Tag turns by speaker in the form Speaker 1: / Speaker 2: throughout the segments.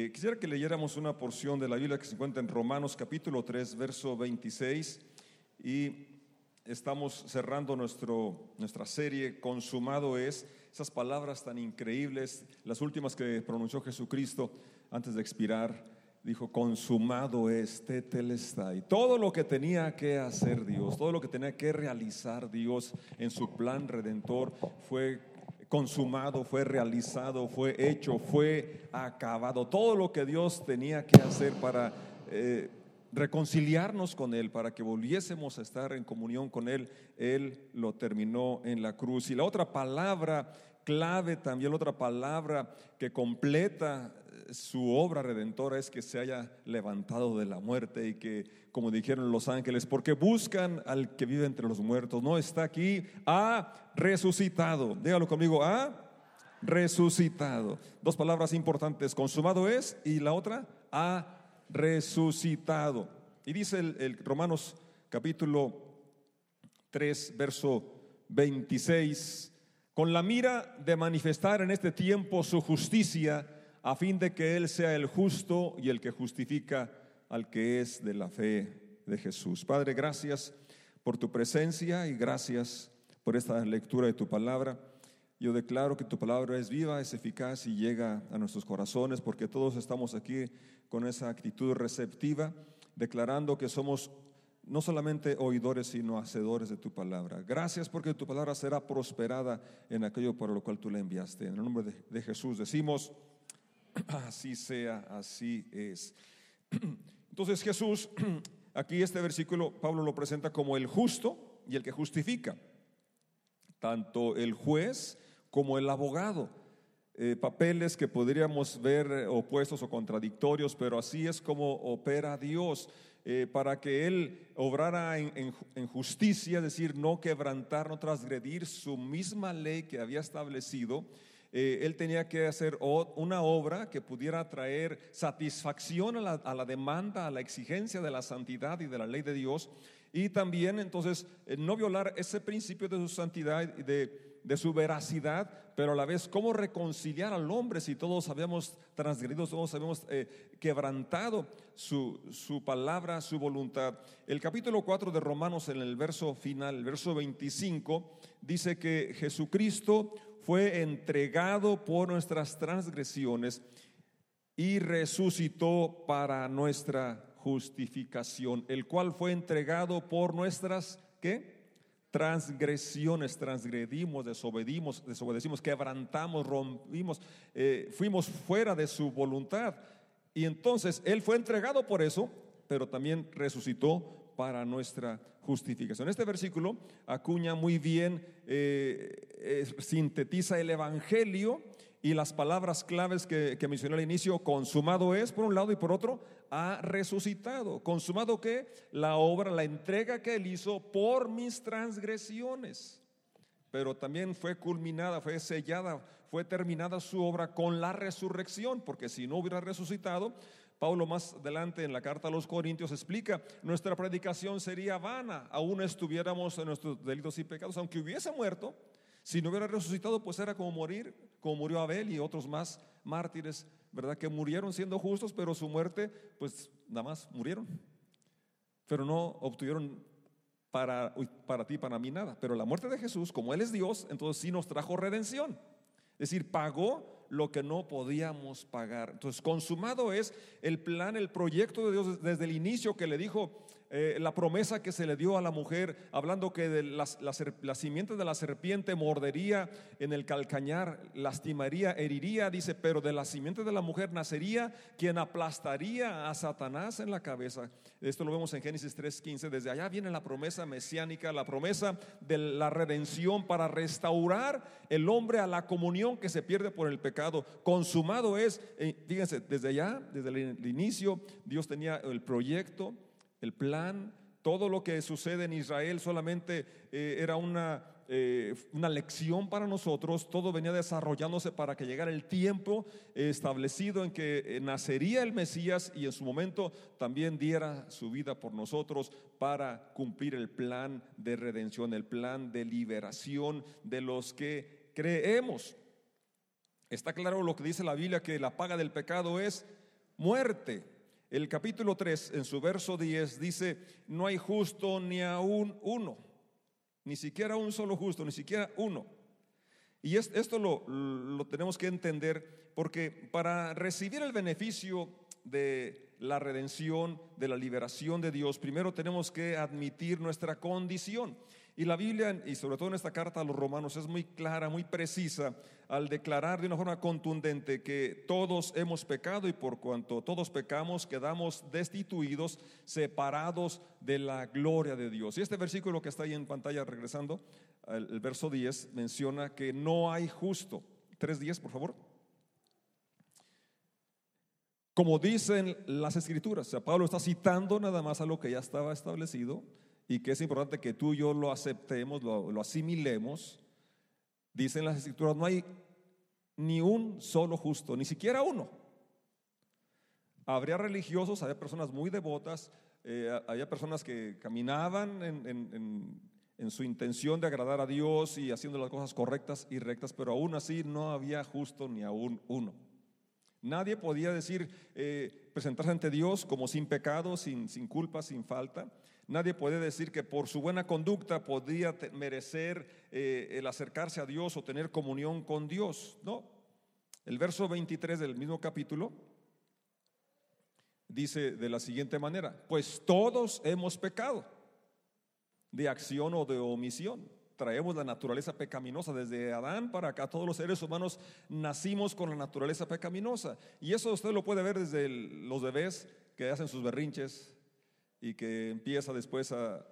Speaker 1: Eh, quisiera que leyéramos una porción de la Biblia que se encuentra en Romanos capítulo 3, verso 26 y estamos cerrando nuestro, nuestra serie, consumado es, esas palabras tan increíbles, las últimas que pronunció Jesucristo antes de expirar, dijo, consumado es, tetelestai. Todo lo que tenía que hacer Dios, todo lo que tenía que realizar Dios en su plan redentor fue consumado, fue realizado, fue hecho, fue acabado. Todo lo que Dios tenía que hacer para eh, reconciliarnos con Él, para que volviésemos a estar en comunión con Él, Él lo terminó en la cruz. Y la otra palabra clave, también la otra palabra que completa eh, su obra redentora es que se haya levantado de la muerte y que, como dijeron los ángeles, porque buscan al que vive entre los muertos, no está aquí, ha resucitado. Dígalo conmigo, ha resucitado. Dos palabras importantes, consumado es y la otra, ha resucitado. Y dice el, Romanos capítulo 3, verso 26, con la mira de manifestar en este tiempo su justicia, a fin de que Él sea el justo y el que justifica al que es de la fe de Jesús. Padre, gracias por tu presencia y gracias por esta lectura de tu palabra. Yo declaro que tu palabra es viva, es eficaz y llega a nuestros corazones, porque todos estamos aquí con esa actitud receptiva, declarando que somos no solamente oidores, sino hacedores de tu palabra. Gracias porque tu palabra será prosperada en aquello para lo cual tú la enviaste. En el nombre de, de Jesús decimos, así sea, así es. Entonces Jesús, aquí este versículo, Pablo lo presenta como el justo y el que justifica. Tanto el juez como el abogado. Eh, papeles que podríamos ver opuestos o contradictorios, pero así es como opera Dios. Eh, para que Él obrara en, justicia, es decir, no quebrantar, no transgredir su misma ley que había establecido, Él tenía que hacer una obra que pudiera traer satisfacción a la, a la, demanda, a la exigencia de la santidad y de la ley de Dios, y también entonces no violar ese principio de su santidad y de de su veracidad, pero a la vez cómo reconciliar al hombre si todos habíamos transgredido, todos habíamos eh, quebrantado su, su, palabra, su voluntad. El capítulo 4 de Romanos en el verso final, el verso 25, dice que Jesucristo fue entregado por nuestras transgresiones y resucitó para nuestra justificación, el cual fue entregado por nuestras, ¿qué? transgresiones, transgredimos, desobedimos, desobedecimos, quebrantamos, rompimos, eh, fuimos fuera de su voluntad. Y entonces Él fue entregado por eso, pero también resucitó para nuestra justificación. Este versículo acuña muy bien, eh, sintetiza el Evangelio y las palabras claves que, que, mencioné al inicio, consumado es por un lado y por otro, ha resucitado. Consumado que la obra, la entrega que él hizo por mis transgresiones. Pero también fue culminada, fue sellada, fue terminada su obra con la resurrección, porque si no hubiera resucitado, Pablo más adelante en la carta a los Corintios explica, nuestra predicación sería vana, aún estuviéramos en nuestros delitos y pecados, aunque hubiese muerto, si no hubiera resucitado, pues era como morir, como murió Abel y otros más mártires, ¿verdad? Que murieron siendo justos, pero su muerte, pues nada más murieron. Pero no obtuvieron para, para ti, para mí nada. Pero la muerte de Jesús, como Él es Dios, entonces sí nos trajo redención. Es decir, pagó lo que no podíamos pagar. Entonces, consumado es el plan, el proyecto de Dios desde el inicio que le dijo, eh, la promesa que se le dio a la mujer, hablando que de las, la simiente de la serpiente mordería en el calcañar, lastimaría, heriría, dice, pero de la simiente de la mujer nacería quien aplastaría a Satanás en la cabeza. Esto lo vemos en Génesis 3:15. Desde allá viene la promesa mesiánica, la promesa de la redención para restaurar el hombre a la comunión que se pierde por el pecado. Consumado es, eh, fíjense, desde allá, desde el inicio, Dios tenía el proyecto el plan, todo lo que sucede en Israel solamente eh, era una, eh, una lección para nosotros, todo venía desarrollándose para que llegara el tiempo establecido en que eh, nacería el Mesías y en su momento también diera su vida por nosotros para cumplir el plan de redención, el plan de liberación de los que creemos. Está claro lo que dice la Biblia, que la paga del pecado es muerte. El capítulo 3, en su verso 10, dice, no hay justo ni aún uno, ni siquiera un solo justo, ni siquiera uno. Y esto lo, lo tenemos que entender porque para recibir el beneficio de la redención, de la liberación de Dios, primero tenemos que admitir nuestra condición. Y la Biblia, y sobre todo en esta carta a los romanos, es muy clara, muy precisa al declarar de una forma contundente que todos hemos pecado y por cuanto todos pecamos quedamos destituidos, separados de la gloria de Dios. Y este versículo que está ahí en pantalla, regresando, el, verso 10, menciona que no hay justo. 3.10, por favor. Como dicen las escrituras, o sea, Pablo está citando nada más a lo que ya estaba establecido y que es importante que tú y yo lo aceptemos, lo, asimilemos. Dicen las escrituras, no hay ni un solo justo, ni siquiera uno. Habría religiosos, había personas muy devotas, eh, había personas que caminaban en, en, su intención de agradar a Dios y haciendo las cosas correctas y rectas, pero aún así no había justo ni aún uno. Nadie podía decir, eh, presentarse ante Dios como sin pecado, sin, sin culpa, sin falta. Nadie puede decir que por su buena conducta podía merecer eh, el acercarse a Dios o tener comunión con Dios. No. El verso 23 del mismo capítulo dice de la siguiente manera, pues todos hemos pecado de acción o de omisión traemos la naturaleza pecaminosa. Desde Adán para acá, todos los seres humanos nacimos con la naturaleza pecaminosa. Y eso usted lo puede ver desde los bebés que hacen sus berrinches y que empieza después a,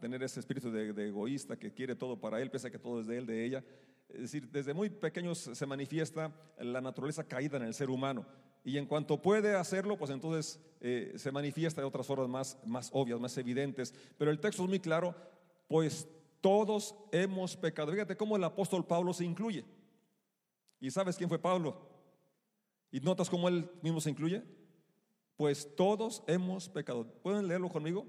Speaker 1: tener ese espíritu de, egoísta que quiere todo para él, pese a que todo es de él, de ella. Es decir, desde muy pequeños se manifiesta la naturaleza caída en el ser humano. Y en cuanto puede hacerlo, pues entonces eh, se manifiesta de otras formas más, más obvias, más evidentes. Pero el texto es muy claro, pues todos hemos pecado. Fíjate cómo el apóstol Pablo se incluye. ¿Y sabes quién fue Pablo? ¿Y notas cómo él mismo se incluye? Pues todos hemos pecado. ¿Pueden leerlo conmigo?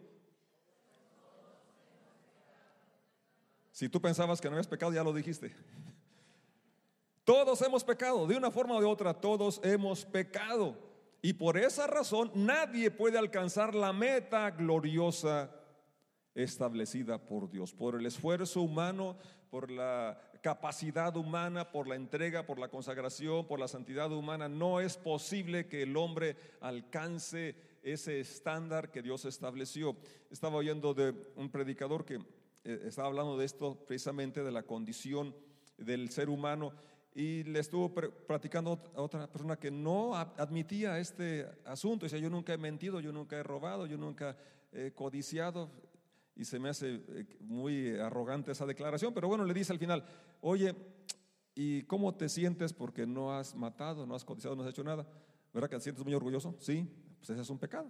Speaker 1: Si tú pensabas que no habías pecado, ya lo dijiste. Todos hemos pecado, de una forma o de otra, todos hemos pecado. Y por esa razón nadie puede alcanzar la meta gloriosa establecida por Dios, por el esfuerzo humano, por la capacidad humana, por la entrega, por la consagración, por la santidad humana. No es posible que el hombre alcance ese estándar que Dios estableció. Estaba oyendo de un predicador que eh, estaba hablando de esto precisamente, de la condición del ser humano, y le estuvo platicando a otra persona que no admitía este asunto. Dice, yo nunca he mentido, yo nunca he robado, yo nunca he codiciado y se me hace eh, muy arrogante esa declaración, pero bueno, le dice al final, oye, ¿y cómo te sientes porque no has matado, no has codiciado, no has hecho nada? ¿Verdad que te sientes muy orgulloso? Sí, pues ese es un pecado.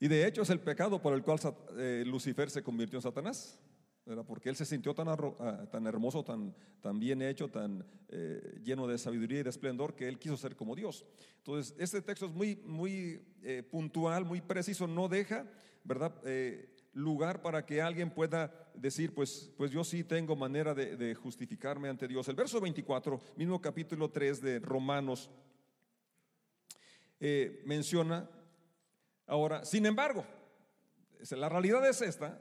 Speaker 1: Y de hecho es el pecado por el cual eh, Lucifer se convirtió en Satanás. ¿verdad? Porque él se sintió tan, ah, tan hermoso, tan, tan, bien hecho, tan eh, lleno de sabiduría y de esplendor que él quiso ser como Dios. Entonces, este texto es muy, muy puntual, muy preciso, no deja ¿verdad? Eh, lugar para que alguien pueda decir, pues, pues yo sí tengo manera de, justificarme ante Dios. El verso 24, mismo capítulo 3 de Romanos, eh, menciona ahora, sin embargo, la realidad es esta,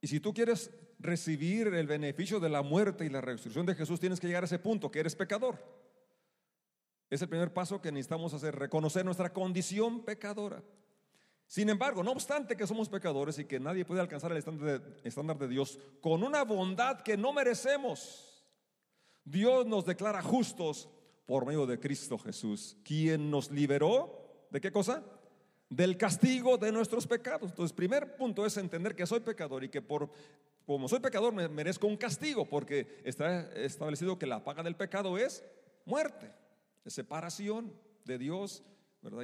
Speaker 1: y si tú quieres recibir el beneficio de la muerte y la resurrección de Jesús, tienes que llegar a ese punto, que eres pecador. Es el primer paso que necesitamos hacer, reconocer nuestra condición pecadora. Sin embargo, no obstante que somos pecadores y que nadie puede alcanzar el estándar de, Dios con una bondad que no merecemos, Dios nos declara justos por medio de Cristo Jesús, quien nos liberó de qué cosa? Del castigo de nuestros pecados. Entonces, primer punto es entender que soy pecador y que por como soy pecador me merezco un castigo porque está establecido que la paga del pecado es muerte, es separación de Dios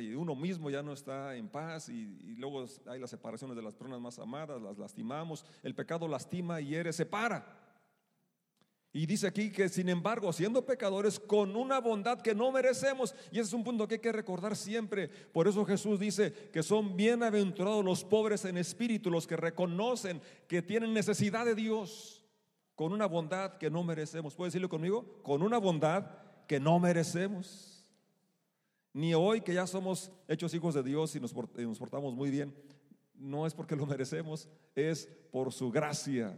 Speaker 1: y uno mismo ya no está en paz y, luego hay las separaciones de las personas más amadas, las lastimamos. El pecado lastima, y hiere, separa. Y dice aquí que sin embargo, siendo pecadores con una bondad que no merecemos, y ese es un punto que hay que recordar siempre. Por eso Jesús dice que son bienaventurados los pobres en espíritu, los que reconocen que tienen necesidad de Dios, con una bondad que no merecemos. ¿Puede decirlo conmigo? Con una bondad que no merecemos. Ni hoy que ya somos hechos hijos de Dios y nos, portamos muy bien, no es porque lo merecemos, es por su gracia.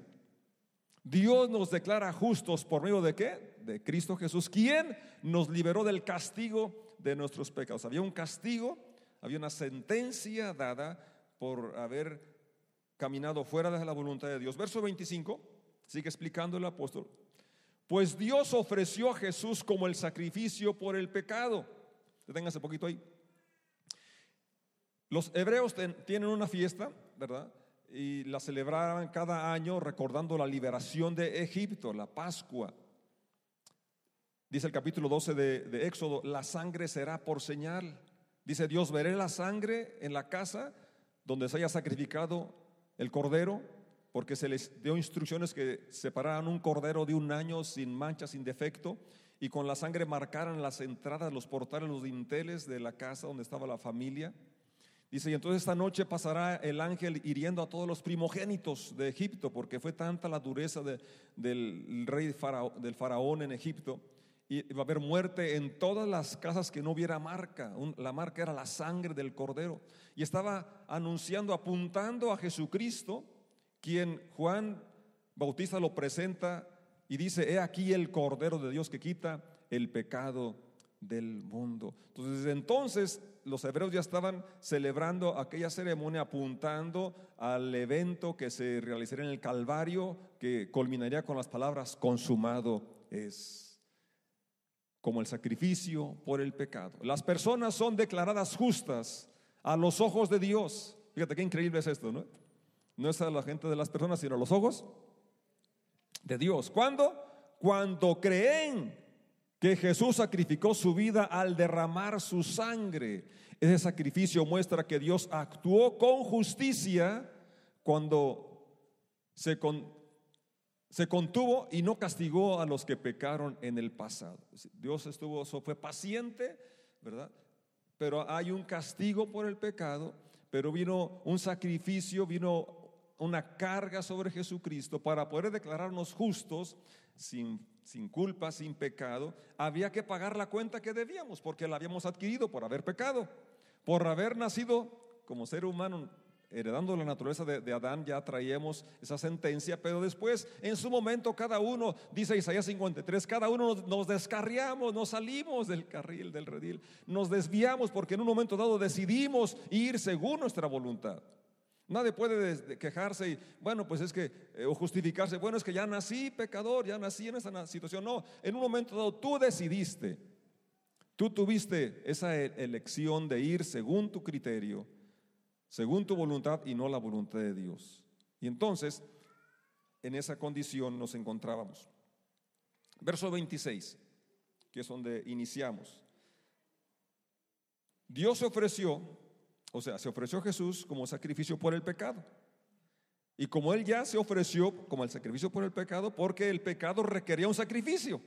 Speaker 1: Dios nos declara justos por medio de qué? De Cristo Jesús, quien nos liberó del castigo de nuestros pecados. Había un castigo, había una sentencia dada por haber caminado fuera de la voluntad de Dios. Verso 25, sigue explicando el apóstol. Pues Dios ofreció a Jesús como el sacrificio por el pecado. Poquito ahí. Los hebreos tienen una fiesta, ¿verdad? Y la celebraban cada año recordando la liberación de Egipto, la Pascua. Dice el capítulo 12 de, de Éxodo, la sangre será por señal. Dice Dios, veré la sangre en la casa donde se haya sacrificado el cordero, porque se les dio instrucciones que separaran un cordero de un año sin mancha, sin defecto, y con la sangre marcaran las entradas, los portales, los dinteles de la casa donde estaba la familia. Dice, y entonces esta noche pasará el ángel hiriendo a todos los primogénitos de Egipto, porque fue tanta la dureza del rey del faraón en Egipto, y va a haber muerte en todas las casas que no hubiera marca. la marca era la sangre del cordero. Y estaba anunciando, apuntando a Jesucristo, quien Juan Bautista lo presenta y dice, he aquí el cordero de Dios que quita el pecado del mundo. Entonces, desde entonces los hebreos ya estaban celebrando aquella ceremonia apuntando al evento que se realizaría en el Calvario, que culminaría con las palabras consumado es como el sacrificio por el pecado. Las personas son declaradas justas a los ojos de Dios. Fíjate qué increíble es esto, ¿no? No es a la gente de las personas, sino a los ojos de Dios. ¿Cuándo? Cuando creen que Jesús sacrificó su vida al derramar su sangre. Ese sacrificio muestra que Dios actuó con justicia cuando se, con, se contuvo y no castigó a los que pecaron en el pasado. Dios estuvo, fue paciente, ¿verdad? Pero hay un castigo por el pecado, pero vino un sacrificio, vino una carga sobre Jesucristo para poder declararnos justos, sin, sin culpa, sin pecado. Había que pagar la cuenta que debíamos, porque la habíamos adquirido por haber pecado, por haber nacido como ser humano heredando la naturaleza de, Adán, ya traíamos esa sentencia, pero después, en su momento, cada uno, dice Isaías 53, cada uno nos, descarriamos, nos salimos del carril, del redil, nos desviamos porque en un momento dado decidimos ir según nuestra voluntad. Nadie puede quejarse y, bueno, pues es que, eh, o justificarse, bueno, es que ya nací pecador, ya nací en esa situación. No, en un momento dado tú decidiste, tú tuviste esa e-, elección de ir según tu criterio según tu voluntad y no la voluntad de Dios. Y entonces, en esa condición nos encontrábamos. Verso 26, que es donde iniciamos. Dios ofreció, o sea, se ofreció Jesús como sacrificio por el pecado. Y como Él ya se ofreció como el sacrificio por el pecado, porque el pecado requería un sacrificio.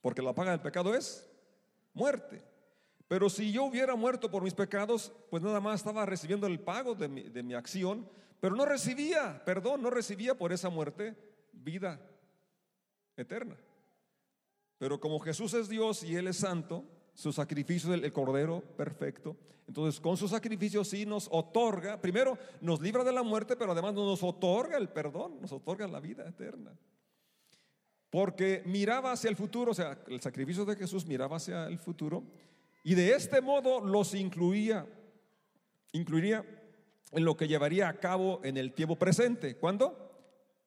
Speaker 1: Porque la paga del pecado es muerte. Pero si yo hubiera muerto por mis pecados, pues nada más estaba recibiendo el pago de mi, acción, pero no recibía, perdón, no recibía por esa muerte vida eterna. Pero como Jesús es Dios y Él es santo, su sacrificio es el, cordero perfecto. Entonces, con su sacrificio sí nos otorga, primero nos libra de la muerte, pero además nos otorga el perdón, nos otorga la vida eterna. Porque miraba hacia el futuro, o sea, el sacrificio de Jesús miraba hacia el futuro y de este modo los incluía, incluiría en lo que llevaría a cabo en el tiempo presente. ¿Cuándo?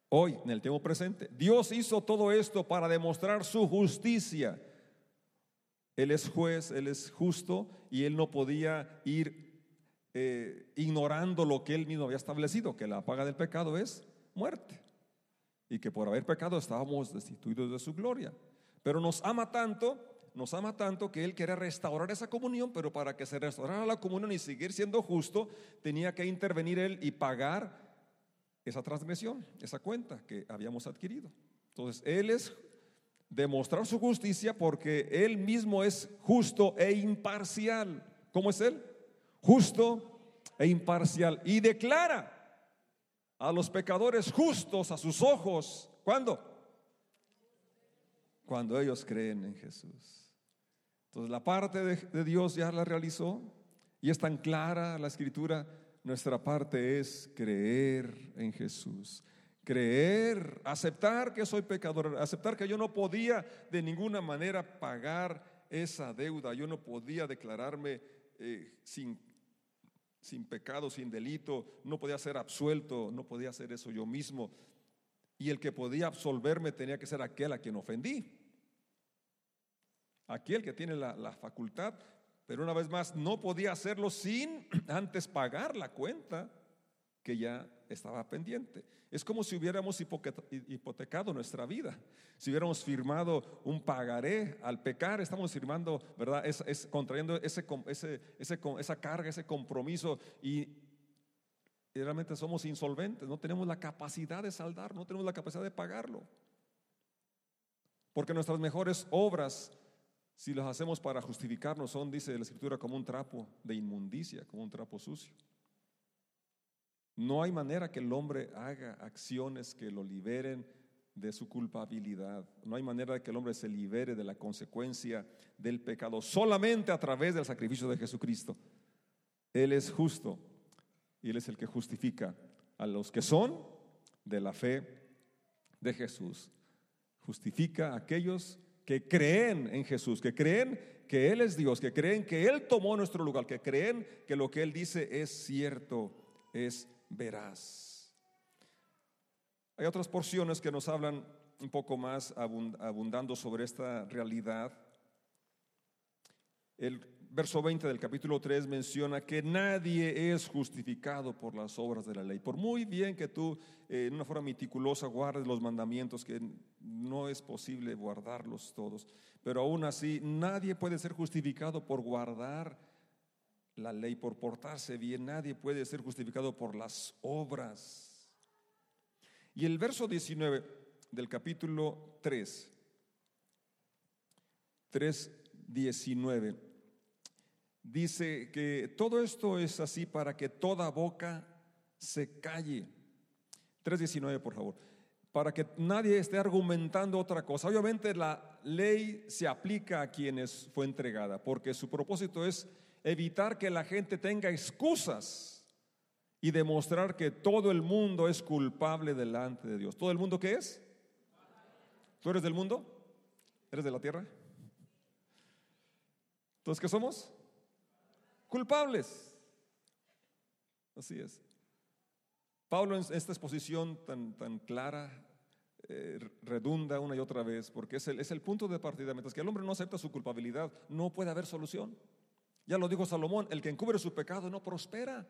Speaker 1: Hoy, en el tiempo presente. Dios hizo todo esto para demostrar su justicia. Él es juez, Él es justo y Él no podía ir eh, ignorando lo que Él mismo había establecido, que la paga del pecado es muerte. Y que por haber pecado estábamos destituidos de su gloria. Pero nos ama tanto nos ama tanto que Él quiere restaurar esa comunión, pero para que se restaurara la comunión y seguir siendo justo, tenía que intervenir Él y pagar esa transgresión, esa cuenta que habíamos adquirido. Entonces, Él es demostrar su justicia porque Él mismo es justo e imparcial. ¿Cómo es Él? Justo e imparcial. Y declara a los pecadores justos a sus ojos. ¿Cuándo? Cuando ellos creen en Jesús. Entonces la parte de, de Dios ya la realizó y es tan clara la escritura. Nuestra parte es creer en Jesús creer, aceptar que soy pecador, aceptar que yo no podía de ninguna manera pagar esa deuda, yo no podía declararme eh, sin, sin pecado, sin delito, no podía ser absuelto, no podía hacer eso yo mismo. Y el que podía absolverme tenía que ser aquel a quien ofendí. Aquel que tiene la, la facultad, pero una vez más, no podía hacerlo sin antes pagar la cuenta que ya estaba pendiente. Es como si hubiéramos hipotecado nuestra vida. Si hubiéramos firmado un pagaré al pecar, estamos firmando, ¿verdad? Es, contrayendo ese, ese, esa carga, ese compromiso y, realmente somos insolventes, no tenemos la capacidad de saldar, no tenemos la capacidad de pagarlo. Porque nuestras mejores obras, si las hacemos para justificarnos, son, dice la Escritura, como un trapo de inmundicia, como un trapo sucio. No hay manera que el hombre haga acciones que lo liberen de su culpabilidad. No hay manera de que el hombre se libere de la consecuencia del pecado solamente a través del sacrificio de Jesucristo. Él es justo y Él es el que justifica a los que son de la fe de Jesús. Justifica a aquellos que creen en Jesús, que creen que Él es Dios, que creen que Él tomó nuestro lugar, que creen que lo que Él dice es cierto, es verás. Hay otras porciones que nos hablan un poco más abundando sobre esta realidad. El verso 20 del capítulo 3 menciona que nadie es justificado por las obras de la ley. Por muy bien que tú eh, en una forma meticulosa guardes los mandamientos, que no es posible guardarlos todos, pero aún así nadie puede ser justificado por guardar la ley por portarse bien. Nadie puede ser justificado por las obras. Y el verso 19 del capítulo 3, 3, 19, dice que todo esto es así para que toda boca se calle. 3.19, por favor. Para que nadie esté argumentando otra cosa. Obviamente la ley se aplica a quienes fue entregada, porque su propósito es evitar que la gente tenga excusas y demostrar que todo el mundo es culpable delante de Dios. ¿Todo el mundo qué es? ¿Tú eres del mundo? ¿Eres de la tierra? ¿Entonces qué somos? Culpables. Así es. Pablo en esta exposición tan, tan clara eh, redunda una y otra vez porque es el, es el punto de partida. Mientras que el hombre no acepta su culpabilidad, no puede haber solución. Ya lo dijo Salomón, el que encubre su pecado no prospera,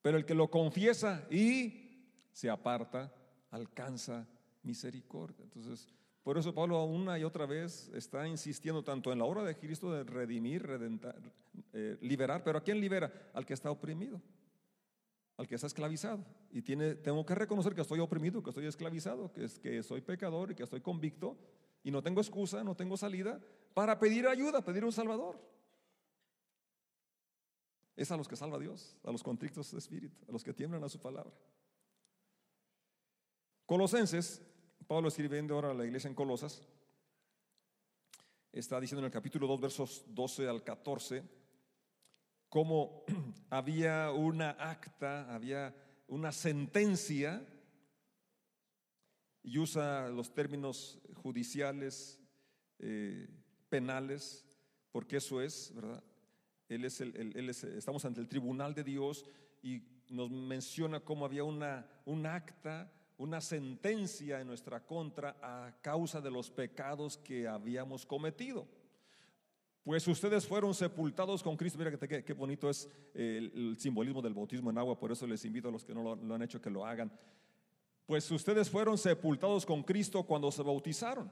Speaker 1: pero el que lo confiesa y se aparta alcanza misericordia. Entonces, por eso Pablo una y otra vez está insistiendo tanto en la obra de Cristo de redimir, eh, liberar, pero ¿a quién libera? Al que está oprimido, al que está esclavizado. Y tiene, tengo que reconocer que estoy oprimido, que estoy esclavizado, que, es, que soy pecador y que estoy convicto y no tengo excusa, no tengo salida para pedir ayuda, pedir un Salvador. Es a los que salva Dios, a los contrictos de espíritu, a los que tiemblan a su palabra. Colosenses, Pablo escribiendo ahora a la iglesia en Colosas, está diciendo en el capítulo 2, versos 12 al 14, cómo había una acta, había una sentencia, y usa los términos judiciales, eh, penales, porque eso es, ¿verdad? Él es el, estamos ante el tribunal de Dios y nos menciona cómo había una, un acta, una sentencia en nuestra contra a causa de los pecados que habíamos cometido. Pues ustedes fueron sepultados con Cristo. Mira qué, qué bonito es el, simbolismo del bautismo en agua, por eso les invito a los que no lo, lo han hecho que lo hagan. Pues ustedes fueron sepultados con Cristo cuando se bautizaron.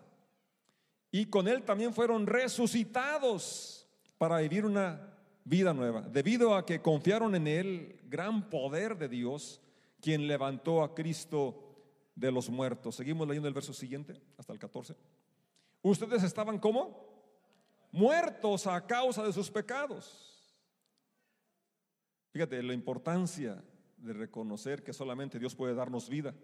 Speaker 1: Y con Él también fueron resucitados para vivir una vida nueva, debido a que confiaron en el gran poder de Dios, quien levantó a Cristo de los muertos. Seguimos leyendo el verso siguiente, hasta el 14. Ustedes estaban como muertos a causa de sus pecados. Fíjate la importancia de reconocer que solamente Dios puede darnos vida.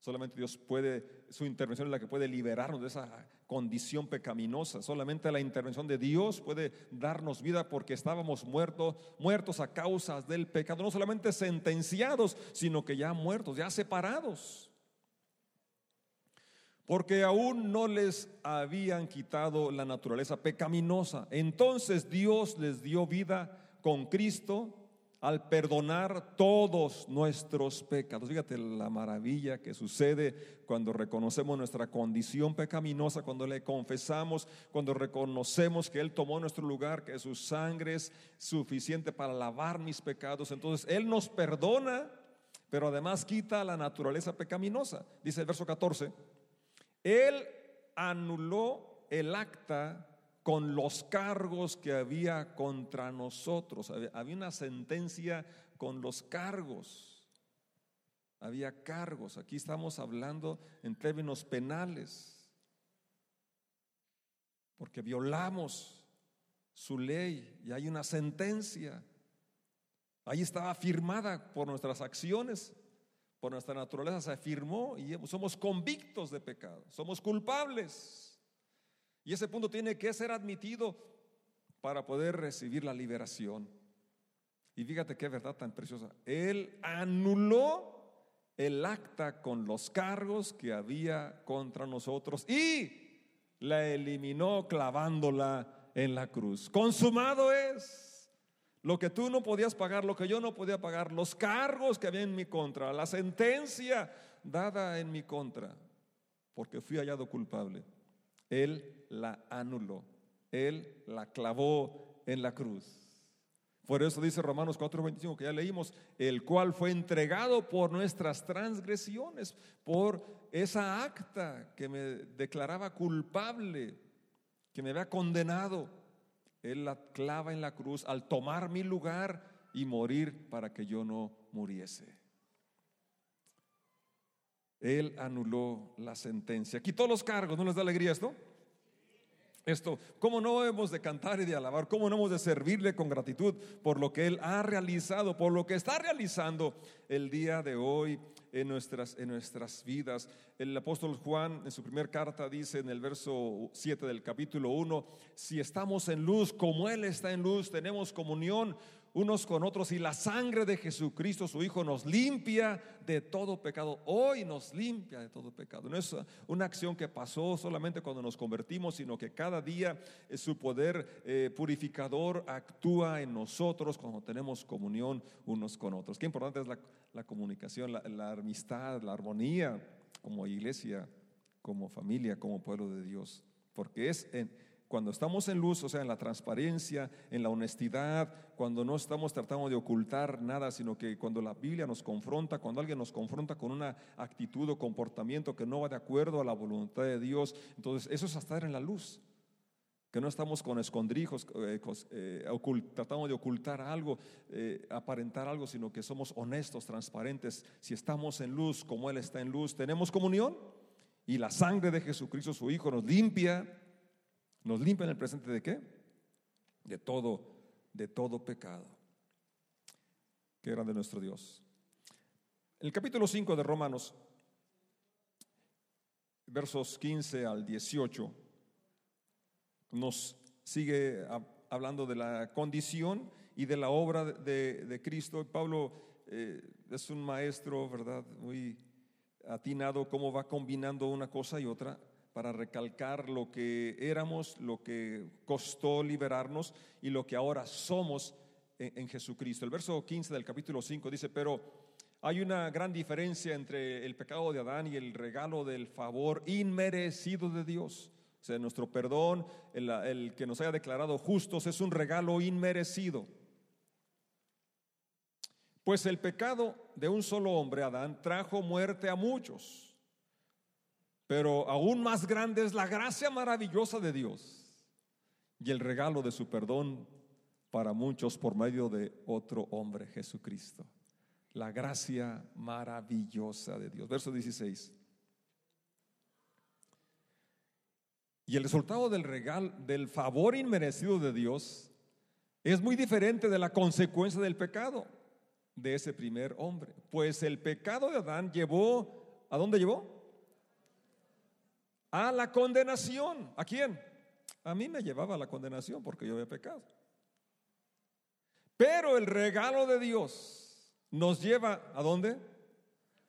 Speaker 1: Solamente Dios puede, su intervención es la que puede liberarnos de esa condición pecaminosa. Solamente la intervención de Dios puede darnos vida porque estábamos muertos, muertos a causa del pecado. No solamente sentenciados, sino que ya muertos, ya separados. Porque aún no les habían quitado la naturaleza pecaminosa. Entonces Dios les dio vida con Cristo al perdonar todos nuestros pecados. Fíjate la maravilla que sucede cuando reconocemos nuestra condición pecaminosa, cuando le confesamos, cuando reconocemos que Él tomó nuestro lugar, que su sangre es suficiente para lavar mis pecados. Entonces Él nos perdona, pero además quita la naturaleza pecaminosa. Dice el verso 14, Él anuló el acta con los cargos que había contra nosotros. Había una sentencia con los cargos. Había cargos. Aquí estamos hablando en términos penales. Porque violamos su ley y hay una sentencia. Ahí estaba firmada por nuestras acciones, por nuestra naturaleza, se afirmó y somos convictos de pecado, somos culpables. Y ese punto tiene que ser admitido para poder recibir la liberación. Y fíjate qué verdad tan preciosa. Él anuló el acta con los cargos que había contra nosotros y la eliminó clavándola en la cruz. Consumado es lo que tú no podías pagar, lo que yo no podía pagar, los cargos que había en mi contra, la sentencia dada en mi contra, porque fui hallado culpable. Él la anuló. Él la clavó en la cruz. Por eso dice Romanos 4:25 que ya leímos, el cual fue entregado por nuestras transgresiones, por esa acta que me declaraba culpable, que me había condenado. Él la clava en la cruz al tomar mi lugar y morir para que yo no muriese. Él anuló la sentencia, quitó los cargos, ¿no les da alegría esto? Esto, ¿cómo no hemos de cantar y de alabar? ¿Cómo no hemos de servirle con gratitud por lo que Él ha realizado, por lo que está realizando el día de hoy en nuestras, en nuestras vidas? El apóstol Juan en su primera carta dice en el verso 7 del capítulo 1, si estamos en luz como Él está en luz, tenemos comunión unos con otros y la sangre de Jesucristo, su Hijo, nos limpia de todo pecado. Hoy nos limpia de todo pecado. No es una acción que pasó solamente cuando nos convertimos, sino que cada día eh, su poder eh, purificador actúa en nosotros cuando tenemos comunión unos con otros. Qué importante es la, comunicación, la, la amistad, la armonía como iglesia, como familia, como pueblo de Dios. Porque es en cuando estamos en luz, o sea, en la transparencia, en la honestidad, cuando no estamos tratando de ocultar nada, sino que cuando la Biblia nos confronta, cuando alguien nos confronta con una actitud o comportamiento que no va de acuerdo a la voluntad de Dios, entonces eso es estar en la luz. Que no estamos con escondrijos, eh, eh, tratando de ocultar algo, eh, aparentar algo, sino que somos honestos, transparentes. Si estamos en luz como Él está en luz, tenemos comunión y la sangre de Jesucristo, su Hijo, nos limpia nos limpia en el presente de qué? De todo, de todo pecado. Qué grande nuestro Dios. En el capítulo 5 de Romanos, versos 15 al 18, nos sigue hablando de la condición y de la obra de, Cristo. Pablo eh, es un maestro, ¿verdad? Muy atinado cómo va combinando una cosa y otra para recalcar lo que éramos, lo que costó liberarnos y lo que ahora somos en, Jesucristo. El verso 15 del capítulo 5 dice, pero hay una gran diferencia entre el pecado de Adán y el regalo del favor inmerecido de Dios. O sea, nuestro perdón, el, el que nos haya declarado justos, es un regalo inmerecido. Pues el pecado de un solo hombre, Adán, trajo muerte a muchos. Pero aún más grande es la gracia maravillosa de Dios y el regalo de su perdón para muchos por medio de otro hombre, Jesucristo. La gracia maravillosa de Dios. Verso 16. Y el resultado del regalo, del favor inmerecido de Dios, es muy diferente de la consecuencia del pecado de ese primer hombre. Pues el pecado de Adán llevó ¿a dónde llevó? A la condenación. ¿A quién? A mí me llevaba a la condenación porque yo había pecado. Pero el regalo de Dios nos lleva a dónde?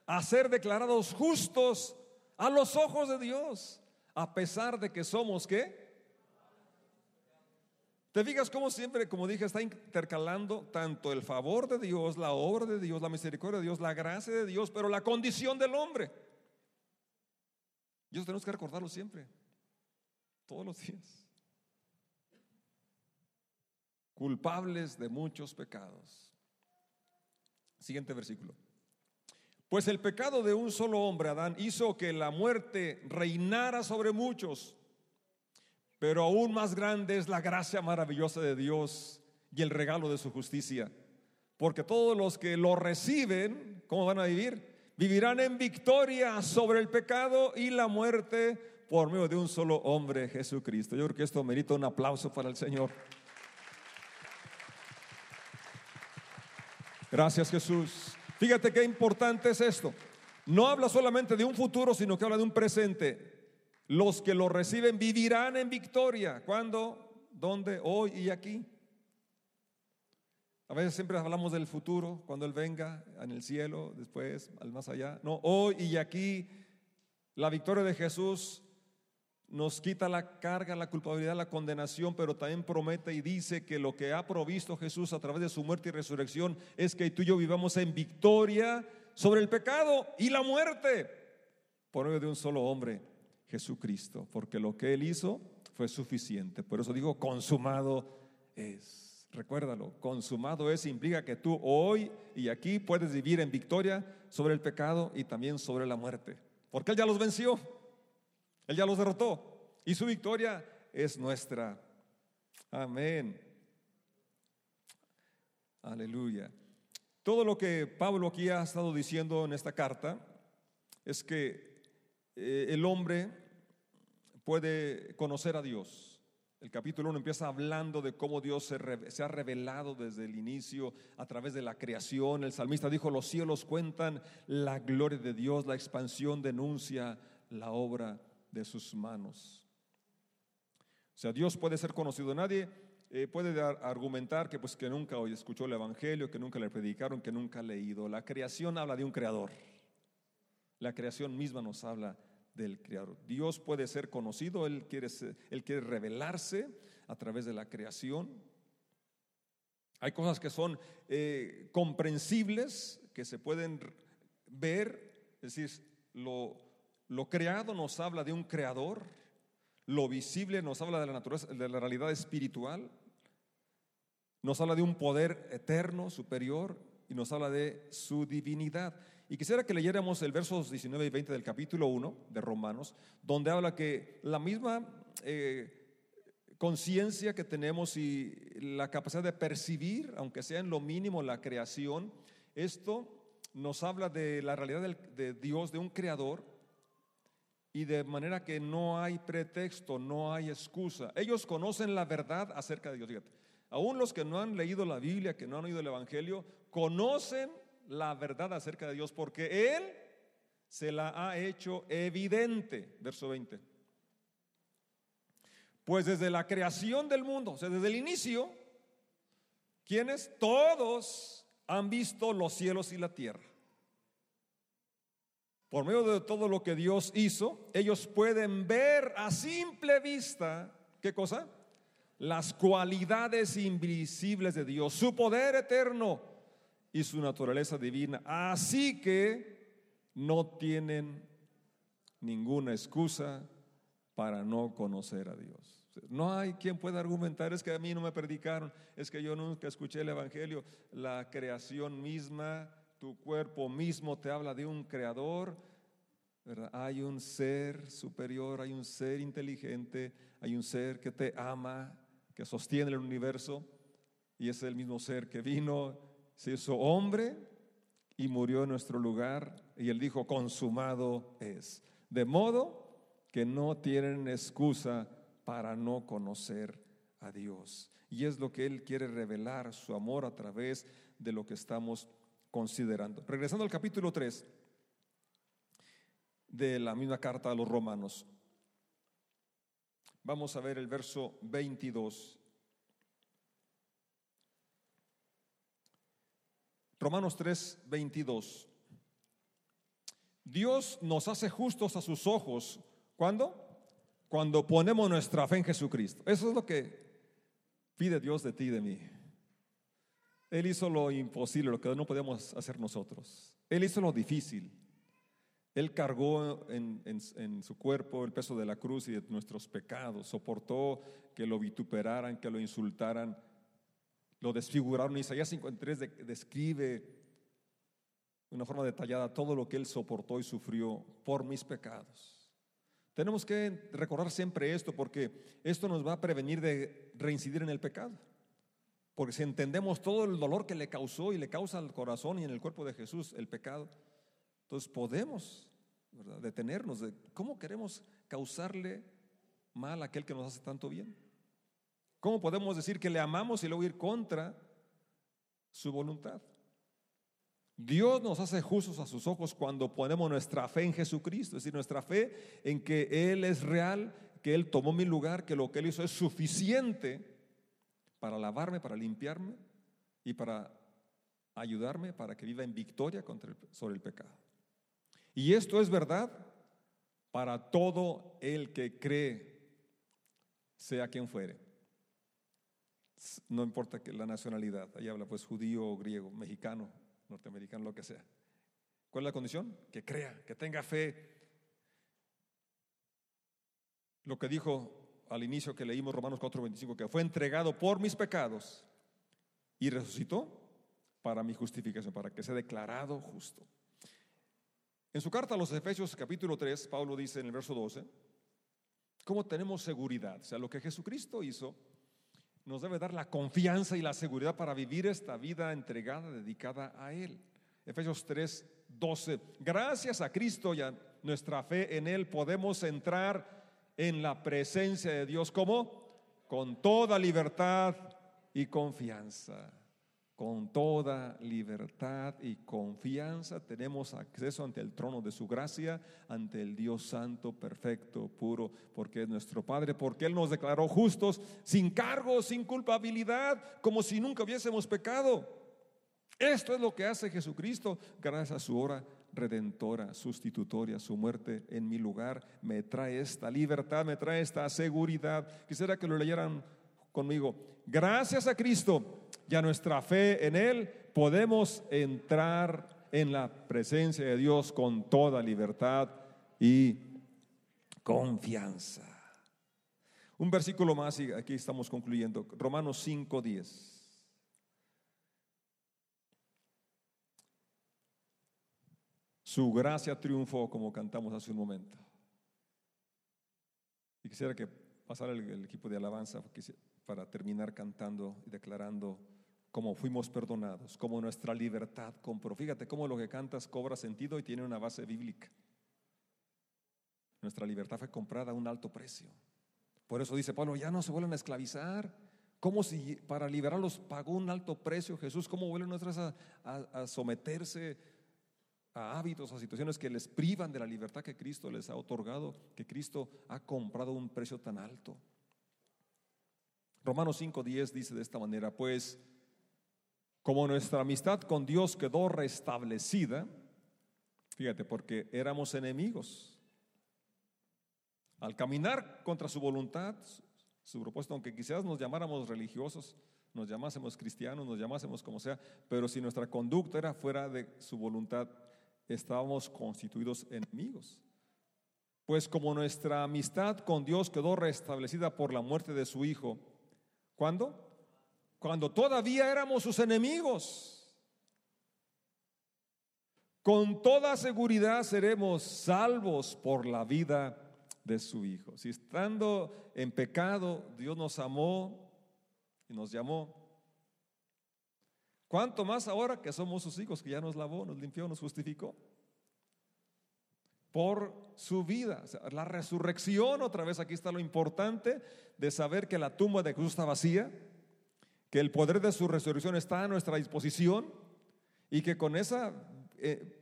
Speaker 1: A ser declarados justos a los ojos de Dios, a pesar de que somos qué? Te fijas cómo siempre, como dije, está intercalando tanto el favor de Dios, la obra de Dios, la misericordia de Dios, la gracia de Dios, pero la condición del hombre. Y eso tenemos que recordarlo siempre, todos los días. Culpables de muchos pecados. Siguiente versículo. Pues el pecado de un solo hombre, Adán, hizo que la muerte reinara sobre muchos. Pero aún más grande es la gracia maravillosa de Dios y el regalo de su justicia. Porque todos los que lo reciben, ¿cómo van a vivir? Vivirán en victoria sobre el pecado y la muerte por medio de un solo hombre, Jesucristo. Yo creo que esto merita un aplauso para el Señor. Gracias Jesús. Fíjate qué importante es esto. No habla solamente de un futuro, sino que habla de un presente. Los que lo reciben vivirán en victoria. ¿Cuándo? ¿Dónde? Hoy y aquí. A veces siempre hablamos del futuro, cuando Él venga, en el cielo, después, al más allá. No, hoy y aquí, la victoria de Jesús nos quita la carga, la culpabilidad, la condenación, pero también promete y dice que lo que ha provisto Jesús a través de su muerte y resurrección es que tú y yo vivamos en victoria sobre el pecado y la muerte por medio de un solo hombre, Jesucristo, porque lo que Él hizo fue suficiente. Por eso digo, consumado es. Recuérdalo, consumado es implica que tú hoy y aquí puedes vivir en victoria sobre el pecado y también sobre la muerte. Porque Él ya los venció, Él ya los derrotó y su victoria es nuestra. Amén. Aleluya. Todo lo que Pablo aquí ha estado diciendo en esta carta es que eh, el hombre puede conocer a Dios. El capítulo 1 empieza hablando de cómo Dios se, ha revelado desde el inicio a través de la creación. El salmista dijo, los cielos cuentan la gloria de Dios, la expansión denuncia la obra de sus manos. O sea, Dios puede ser conocido. Nadie eh, puede argumentar que, pues, que nunca hoy escuchó el Evangelio, que nunca le predicaron, que nunca ha leído. La creación habla de un creador. La creación misma nos habla del Creador. Dios puede ser conocido, Él quiere, Él quiere revelarse a través de la creación. Hay cosas que son eh, comprensibles, que se pueden ver, es decir, lo, lo creado nos habla de un creador, lo visible nos habla de la naturaleza, de la realidad espiritual, nos habla de un poder eterno, superior, y nos habla de su divinidad. Y quisiera que leyéramos el versos 19 y 20 del capítulo 1 de Romanos, donde habla que la misma eh, conciencia que tenemos y la capacidad de percibir, aunque sea en lo mínimo, la creación, esto nos habla de la realidad de Dios, de un creador, y de manera que no hay pretexto, no hay excusa. Ellos conocen la verdad acerca de Dios. Fíjate, aún los que no han leído la Biblia, que no han oído el Evangelio, conocen la verdad acerca de Dios porque Él se la ha hecho evidente. Verso 20. Pues desde la creación del mundo, o sea, desde el inicio, quienes todos han visto los cielos y la tierra. Por medio de todo lo que Dios hizo, ellos pueden ver a simple vista, ¿qué cosa? Las cualidades invisibles de Dios, su poder eterno y su naturaleza divina. Así que no tienen ninguna excusa para no conocer a Dios. No hay quien pueda argumentar, es que a mí no me predicaron, es que yo nunca escuché el Evangelio. La creación misma, tu cuerpo mismo te habla de un creador. Hay un ser superior, hay un ser inteligente, hay un ser que te ama, que sostiene el universo y es el mismo ser que vino se hizo hombre y murió en nuestro lugar y él dijo, consumado es. De modo que no tienen excusa para no conocer a Dios. Y es lo que Él quiere revelar, su amor a través de lo que estamos considerando. Regresando al capítulo 3, de la misma carta a los romanos. Vamos a ver el verso 22. Romanos 3, 22. Dios nos hace justos a sus ojos. ¿Cuándo? Cuando ponemos nuestra fe en Jesucristo. Eso es lo que pide Dios de ti y de mí. Él hizo lo imposible, lo que no podíamos hacer nosotros. Él hizo lo difícil. Él cargó en, su cuerpo el peso de la cruz y de nuestros pecados. Soportó que lo vituperaran, que lo insultaran, lo desfiguraron. Isaías 53 describe de una forma detallada todo lo que él soportó y sufrió por mis pecados. Tenemos que recordar siempre esto porque esto nos va a prevenir de reincidir en el pecado. Porque si entendemos todo el dolor que le causó y le causa al corazón y en el cuerpo de Jesús el pecado, entonces podemos detenernos de cómo queremos causarle mal a aquel que nos hace tanto bien. ¿Cómo podemos decir que le amamos y luego ir contra su voluntad? Dios nos hace justos a sus ojos cuando ponemos nuestra fe en Jesucristo, es decir, nuestra fe en que Él es real, que Él tomó mi lugar, que lo que Él hizo es suficiente para lavarme, para limpiarme y para ayudarme para que viva en victoria sobre el pecado. Y esto es verdad para todo el que cree, sea quien fuere. No importa que la nacionalidad, ahí habla pues judío, griego, mexicano, norteamericano, lo que sea. ¿Cuál es la condición? Que crea, que tenga fe. Lo que dijo al inicio que leímos Romanos 4:25, que fue entregado por mis pecados y resucitó para mi justificación, para que sea declarado justo. En su carta a los Efesios capítulo 3, Pablo dice en el verso 12, ¿cómo tenemos seguridad? O sea, lo que Jesucristo hizo nos debe dar la confianza y la seguridad para vivir esta vida entregada, dedicada a Él. Efesios 3, 12. Gracias a Cristo y a nuestra fe en Él podemos entrar en la presencia de Dios como con toda libertad y confianza con toda libertad y confianza tenemos acceso ante el trono de su gracia, ante el Dios santo, perfecto, puro, porque es nuestro Padre, porque Él nos declaró justos, sin cargo, sin culpabilidad, como si nunca hubiésemos pecado. Esto es lo que hace Jesucristo gracias a su hora redentora, sustitutoria, su muerte en mi lugar, me trae esta libertad, me trae esta seguridad. Quisiera que lo leyeran conmigo. Gracias a Cristo y a nuestra fe en Él, podemos entrar en la presencia de Dios con toda libertad y confianza. Un versículo más y aquí estamos concluyendo. Romanos 5:10. Su gracia triunfó como cantamos hace un momento. Y quisiera que pasara el, equipo de alabanza para terminar cantando y declarando cómo fuimos perdonados, cómo nuestra libertad compró. Fíjate cómo lo que cantas cobra sentido y tiene una base bíblica. Nuestra libertad fue comprada a un alto precio. Por eso dice Pablo, ya no se vuelven a esclavizar. Como si para liberarlos pagó un alto precio Jesús? ¿Cómo vuelven nuestras a, a someterse a hábitos, a situaciones que les privan de la libertad que Cristo les ha otorgado, que Cristo ha comprado un precio tan alto? Romanos 5.10 dice de esta manera, pues como nuestra amistad con Dios quedó restablecida, fíjate, porque éramos enemigos. Al caminar contra su voluntad, su propósito, aunque quizás nos llamáramos religiosos, nos llamásemos cristianos, nos llamásemos como sea, pero si nuestra conducta era fuera de su voluntad, estábamos constituidos enemigos. Pues como nuestra amistad con Dios quedó restablecida por la muerte de su Hijo, ¿cuándo? Cuando todavía éramos sus enemigos. Con toda seguridad seremos salvos por la vida de su Hijo. Si estando en pecado, Dios nos amó y nos llamó. ¿Cuánto más ahora que somos sus hijos, que ya nos lavó, nos limpió, nos justificó? Por su vida. la resurrección, otra vez aquí está lo importante de saber que la tumba de Jesús está vacía que el poder de su resurrección está a nuestra disposición y que con esa eh,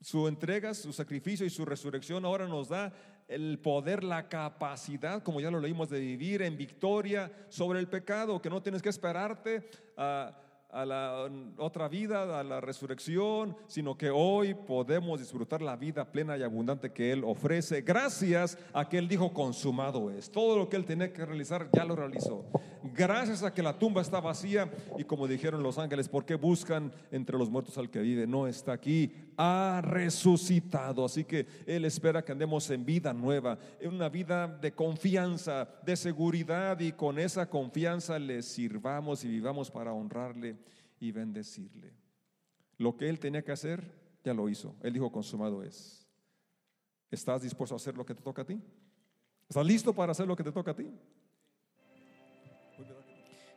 Speaker 1: su entrega, su sacrificio y su resurrección ahora nos da el poder, la capacidad, como ya lo leímos, de vivir en victoria sobre el pecado, que no tienes que esperarte a a la otra vida, a la resurrección, sino que hoy podemos disfrutar la vida plena y abundante que Él ofrece, gracias a que Él dijo consumado es. Todo lo que Él tenía que realizar ya lo realizó. Gracias a que la tumba está vacía y como dijeron los ángeles, ¿por qué buscan entre los muertos al que vive? No está aquí, ha resucitado. Así que Él espera que andemos en vida nueva, en una vida de confianza, de seguridad y con esa confianza le sirvamos y vivamos para honrarle y bendecirle. Lo que él tenía que hacer, ya lo hizo. Él dijo, consumado es. ¿Estás dispuesto a hacer lo que te toca a ti? ¿Estás listo para hacer lo que te toca a ti?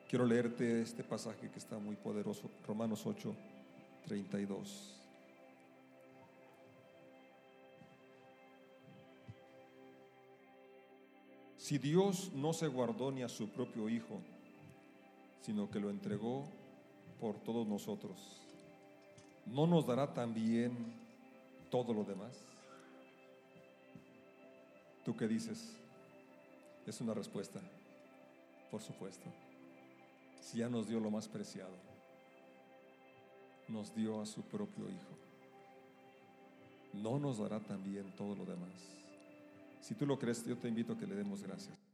Speaker 1: Quiero leerte este pasaje que está muy poderoso, Romanos 8, 32. Si Dios no se guardó ni a su propio Hijo, sino que lo entregó por todos nosotros, ¿no nos dará también todo lo demás? ¿Tú qué dices? Es una respuesta, por supuesto. Si ya nos dio lo más preciado, nos dio a su propio Hijo, ¿no nos dará también todo lo demás? Si tú lo crees, yo te invito a que le demos gracias.